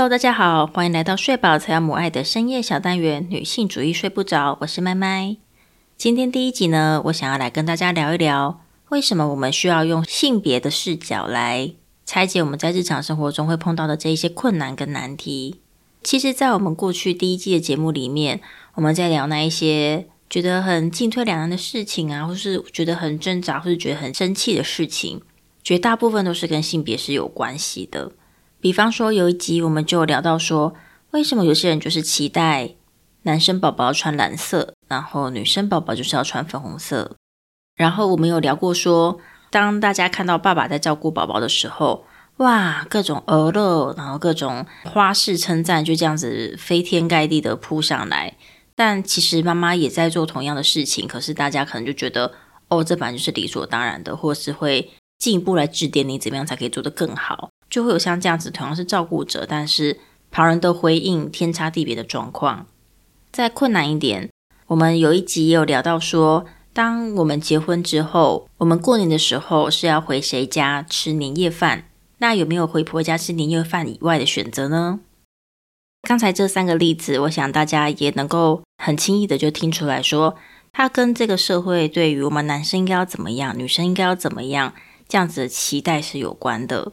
Hello，大家好，欢迎来到睡饱才要母爱的深夜小单元——女性主义睡不着。我是麦麦。今天第一集呢，我想要来跟大家聊一聊，为什么我们需要用性别的视角来拆解我们在日常生活中会碰到的这一些困难跟难题。其实，在我们过去第一季的节目里面，我们在聊那一些觉得很进退两难的事情啊，或是觉得很挣扎，或是觉得很生气的事情，绝大部分都是跟性别是有关系的。比方说，有一集我们就聊到说，为什么有些人就是期待男生宝宝穿蓝色，然后女生宝宝就是要穿粉红色。然后我们有聊过说，当大家看到爸爸在照顾宝宝的时候，哇，各种鹅乐，然后各种花式称赞就这样子飞天盖地的扑上来。但其实妈妈也在做同样的事情，可是大家可能就觉得，哦，这本来就是理所当然的，或是会进一步来指点你怎么样才可以做得更好。就会有像这样子，同样是照顾者，但是旁人的回应天差地别的状况。再困难一点，我们有一集也有聊到说，当我们结婚之后，我们过年的时候是要回谁家吃年夜饭？那有没有回婆家吃年夜饭以外的选择呢？刚才这三个例子，我想大家也能够很轻易的就听出来说，它跟这个社会对于我们男生应该要怎么样，女生应该要怎么样这样子的期待是有关的。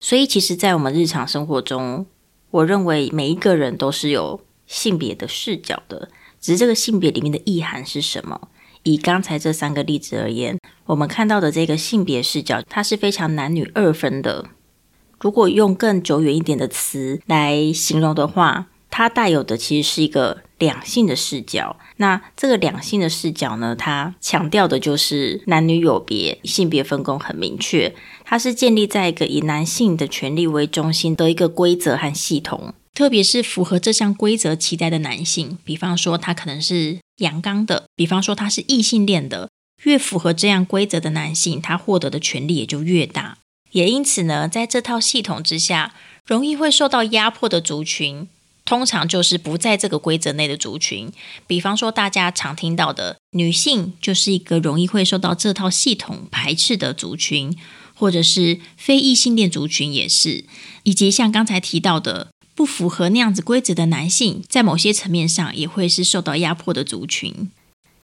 所以，其实，在我们日常生活中，我认为每一个人都是有性别的视角的。只是这个性别里面的意涵是什么？以刚才这三个例子而言，我们看到的这个性别视角，它是非常男女二分的。如果用更久远一点的词来形容的话，它带有的其实是一个两性的视角。那这个两性的视角呢，它强调的就是男女有别，性别分工很明确。它是建立在一个以男性的权利为中心的一个规则和系统。特别是符合这项规则期待的男性，比方说他可能是阳刚的，比方说他是异性恋的，越符合这样规则的男性，他获得的权利也就越大。也因此呢，在这套系统之下，容易会受到压迫的族群。通常就是不在这个规则内的族群，比方说大家常听到的女性，就是一个容易会受到这套系统排斥的族群，或者是非异性恋族群也是，以及像刚才提到的不符合那样子规则的男性，在某些层面上也会是受到压迫的族群。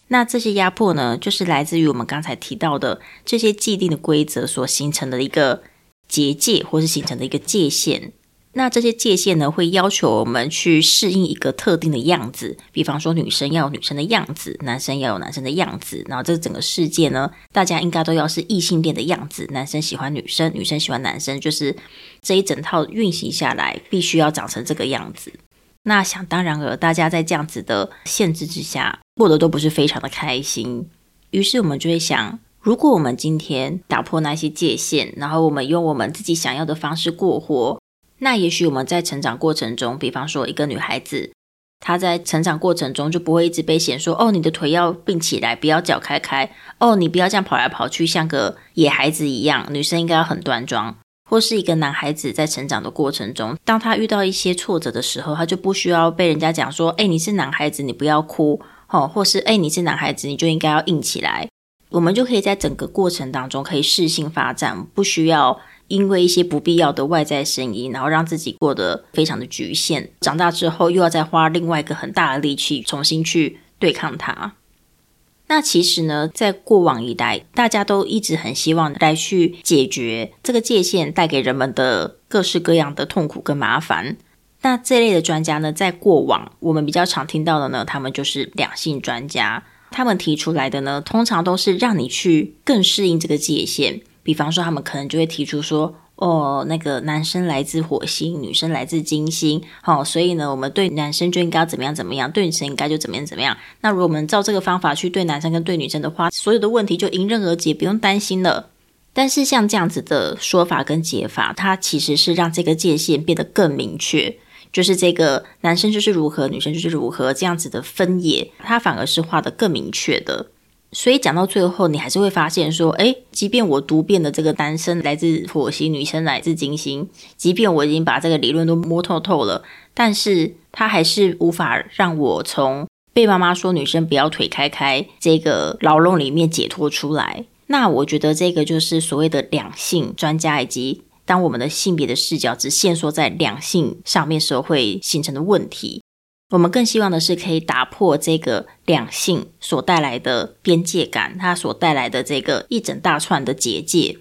那这些压迫呢，就是来自于我们刚才提到的这些既定的规则所形成的一个结界，或是形成的一个界限。那这些界限呢，会要求我们去适应一个特定的样子，比方说女生要有女生的样子，男生要有男生的样子。然后这整个世界呢，大家应该都要是异性恋的样子，男生喜欢女生，女生喜欢男生，就是这一整套运行下来，必须要长成这个样子。那想当然了，大家在这样子的限制之下，过得都不是非常的开心。于是我们就会想，如果我们今天打破那些界限，然后我们用我们自己想要的方式过活。那也许我们在成长过程中，比方说一个女孩子，她在成长过程中就不会一直被嫌说：“哦，你的腿要并起来，不要脚开开。”哦，你不要这样跑来跑去，像个野孩子一样。女生应该要很端庄。或是一个男孩子在成长的过程中，当他遇到一些挫折的时候，他就不需要被人家讲说：“哎，你是男孩子，你不要哭。”哦，或是“哎，你是男孩子，你就应该要硬起来。”我们就可以在整个过程当中可以适性发展，不需要。因为一些不必要的外在声音，然后让自己过得非常的局限。长大之后，又要再花另外一个很大的力气重新去对抗它。那其实呢，在过往一代，大家都一直很希望来去解决这个界限带给人们的各式各样的痛苦跟麻烦。那这类的专家呢，在过往我们比较常听到的呢，他们就是两性专家。他们提出来的呢，通常都是让你去更适应这个界限。比方说，他们可能就会提出说：“哦，那个男生来自火星，女生来自金星，好，所以呢，我们对男生就应该怎么样怎么样，对女生应该就怎么样怎么样。那如果我们照这个方法去对男生跟对女生的话，所有的问题就迎刃而解，不用担心了。但是像这样子的说法跟解法，它其实是让这个界限变得更明确，就是这个男生就是如何，女生就是如何这样子的分野，它反而是画的更明确的。”所以讲到最后，你还是会发现说，哎，即便我读遍了这个单身来自火星，女生来自金星，即便我已经把这个理论都摸透透了，但是他还是无法让我从被妈妈说女生不要腿开开这个牢笼里面解脱出来。那我觉得这个就是所谓的两性专家以及当我们的性别的视角只限缩在两性上面时候，会形成的问题。我们更希望的是可以打破这个两性所带来的边界感，它所带来的这个一整大串的结界。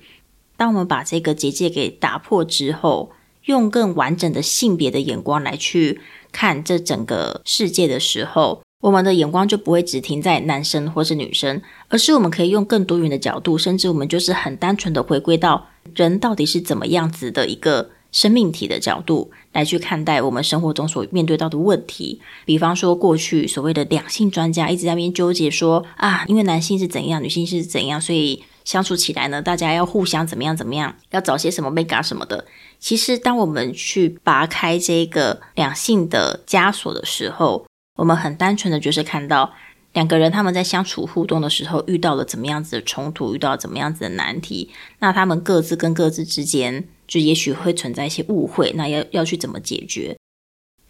当我们把这个结界给打破之后，用更完整的性别的眼光来去看这整个世界的时候，我们的眼光就不会只停在男生或是女生，而是我们可以用更多元的角度，甚至我们就是很单纯的回归到人到底是怎么样子的一个。生命体的角度来去看待我们生活中所面对到的问题，比方说过去所谓的两性专家一直在那边纠结说啊，因为男性是怎样，女性是怎样，所以相处起来呢，大家要互相怎么样怎么样，要找些什么 mega 什么的。其实，当我们去拔开这个两性的枷锁的时候，我们很单纯的就是看到两个人他们在相处互动的时候遇到了怎么样子的冲突，遇到怎么样子的难题，那他们各自跟各自之间。就也许会存在一些误会，那要要去怎么解决？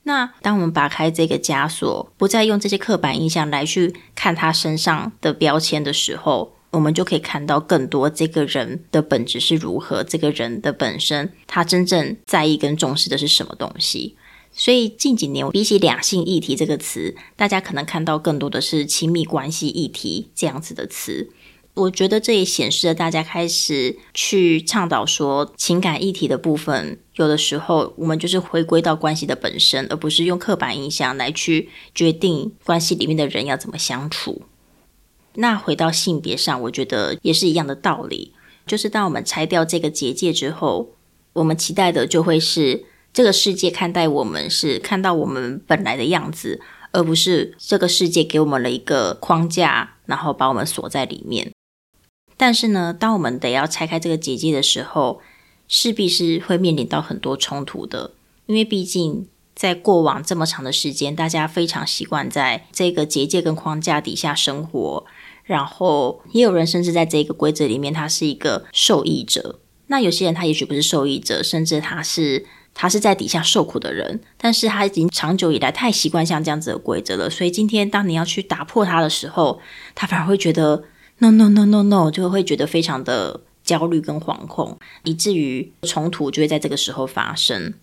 那当我们拔开这个枷锁，不再用这些刻板印象来去看他身上的标签的时候，我们就可以看到更多这个人的本质是如何，这个人的本身他真正在意跟重视的是什么东西。所以近几年，比起两性议题这个词，大家可能看到更多的是亲密关系议题这样子的词。我觉得这也显示了大家开始去倡导说情感议题的部分，有的时候我们就是回归到关系的本身，而不是用刻板印象来去决定关系里面的人要怎么相处。那回到性别上，我觉得也是一样的道理，就是当我们拆掉这个结界之后，我们期待的就会是这个世界看待我们是看到我们本来的样子，而不是这个世界给我们了一个框架，然后把我们锁在里面。但是呢，当我们得要拆开这个结界的时候，势必是会面临到很多冲突的。因为毕竟在过往这么长的时间，大家非常习惯在这个结界跟框架底下生活，然后也有人甚至在这个规则里面，他是一个受益者。那有些人他也许不是受益者，甚至他是他是在底下受苦的人，但是他已经长久以来太习惯像这样子的规则了，所以今天当你要去打破它的时候，他反而会觉得。No no no no no，就会觉得非常的焦虑跟惶恐，以至于冲突就会在这个时候发生。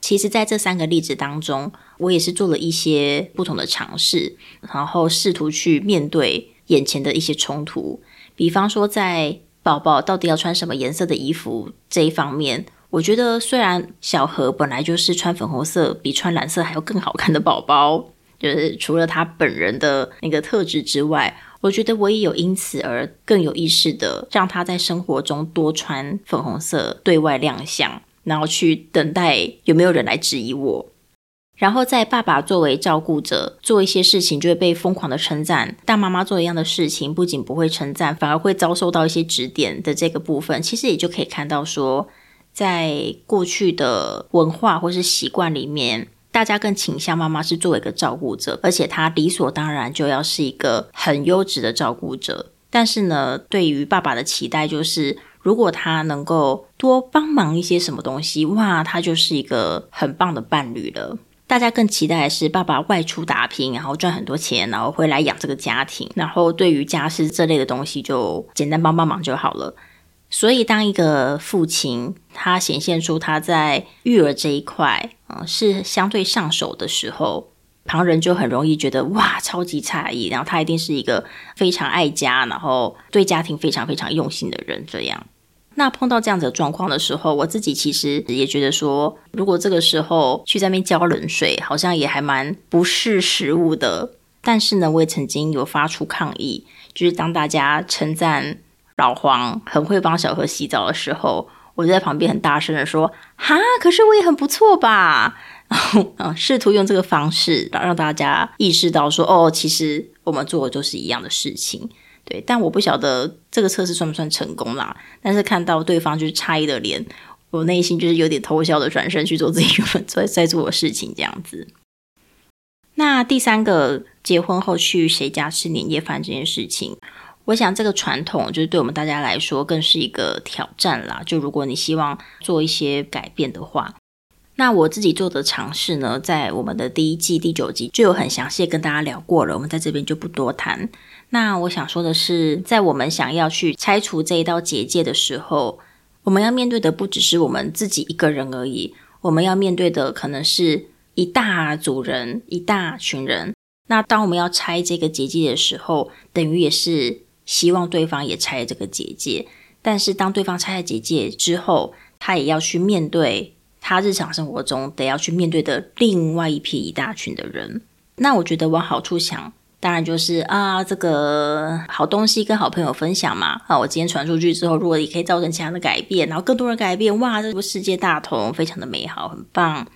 其实，在这三个例子当中，我也是做了一些不同的尝试，然后试图去面对眼前的一些冲突。比方说，在宝宝到底要穿什么颜色的衣服这一方面，我觉得虽然小何本来就是穿粉红色比穿蓝色还要更好看的宝宝，就是除了他本人的那个特质之外。我觉得我也有因此而更有意识的让他在生活中多穿粉红色对外亮相，然后去等待有没有人来质疑我。然后在爸爸作为照顾者做一些事情就会被疯狂的称赞，但妈妈做一样的事情不仅不会称赞，反而会遭受到一些指点的这个部分，其实也就可以看到说，在过去的文化或是习惯里面。大家更倾向妈妈是作为一个照顾者，而且她理所当然就要是一个很优质的照顾者。但是呢，对于爸爸的期待就是，如果他能够多帮忙一些什么东西，哇，他就是一个很棒的伴侣了。大家更期待的是爸爸外出打拼，然后赚很多钱，然后回来养这个家庭。然后对于家事这类的东西，就简单帮帮忙就好了。所以，当一个父亲他显现出他在育儿这一块啊是相对上手的时候，旁人就很容易觉得哇，超级诧异。然后他一定是一个非常爱家，然后对家庭非常非常用心的人。这样，那碰到这样子的状况的时候，我自己其实也觉得说，如果这个时候去在那边浇冷水，好像也还蛮不是食物的。但是呢，我也曾经有发出抗议，就是当大家称赞。老黄很会帮小何洗澡的时候，我就在旁边很大声的说：“哈，可是我也很不错吧？” 然后，试图用这个方式让大家意识到说：“哦，其实我们做的都是一样的事情。”对，但我不晓得这个测试算不算成功啦。但是看到对方就是诧异的脸，我内心就是有点偷笑的转身去做自己原本在在做的事情，这样子。那第三个，结婚后去谁家吃年夜饭这件事情。我想这个传统就是对我们大家来说更是一个挑战啦。就如果你希望做一些改变的话，那我自己做的尝试呢，在我们的第一季第九集就有很详细跟大家聊过了，我们在这边就不多谈。那我想说的是，在我们想要去拆除这一道结界的时候，我们要面对的不只是我们自己一个人而已，我们要面对的可能是一大组人、一大群人。那当我们要拆这个结界的时候，等于也是希望对方也拆这个结界。但是当对方拆了结界之后，他也要去面对他日常生活中得要去面对的另外一批一大群的人。那我觉得往好处想，当然就是啊，这个好东西跟好朋友分享嘛。啊，我今天传出去之后，如果也可以造成其他的改变，然后更多人改变，哇，这个世界大同，非常的美好，很棒。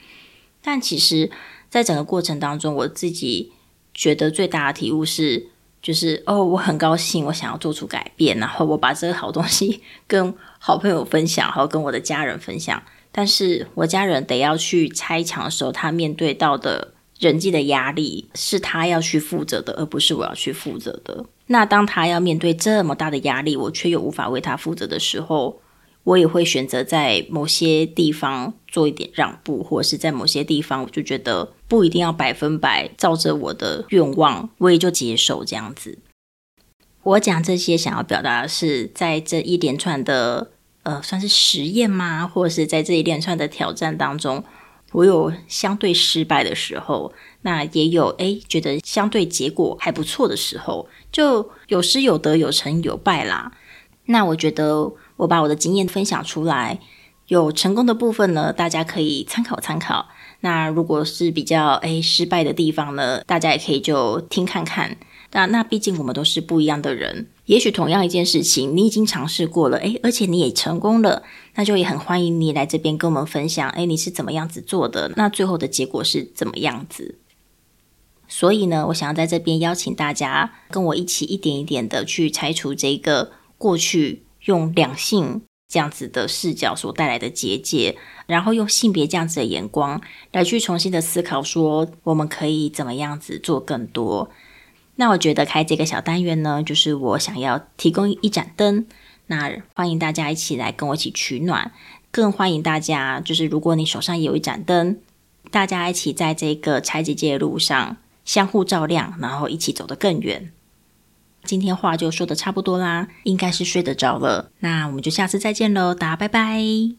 但其实，在整个过程当中，我自己。觉得最大的体悟是，就是哦，我很高兴，我想要做出改变，然后我把这个好东西 跟好朋友分享，然后跟我的家人分享。但是我家人得要去拆墙的时候，他面对到的人际的压力是他要去负责的，而不是我要去负责的。那当他要面对这么大的压力，我却又无法为他负责的时候。我也会选择在某些地方做一点让步，或者是在某些地方，我就觉得不一定要百分百照着我的愿望，我也就接受这样子。我讲这些想要表达的是，在这一连串的呃，算是实验吗？或者是在这一连串的挑战当中，我有相对失败的时候，那也有诶觉得相对结果还不错的时候，就有失有得，有成有败啦。那我觉得。我把我的经验分享出来，有成功的部分呢，大家可以参考参考。那如果是比较诶失败的地方呢，大家也可以就听看看。那那毕竟我们都是不一样的人，也许同样一件事情，你已经尝试过了，诶，而且你也成功了，那就也很欢迎你来这边跟我们分享，诶，你是怎么样子做的？那最后的结果是怎么样子？所以呢，我想要在这边邀请大家跟我一起一点一点的去拆除这个过去。用两性这样子的视角所带来的结界，然后用性别这样子的眼光来去重新的思考，说我们可以怎么样子做更多。那我觉得开这个小单元呢，就是我想要提供一盏灯，那欢迎大家一起来跟我一起取暖，更欢迎大家就是如果你手上有一盏灯，大家一起在这个拆结界的路上相互照亮，然后一起走得更远。今天话就说的差不多啦应该是睡得着了那我们就下次再见喽大家拜拜。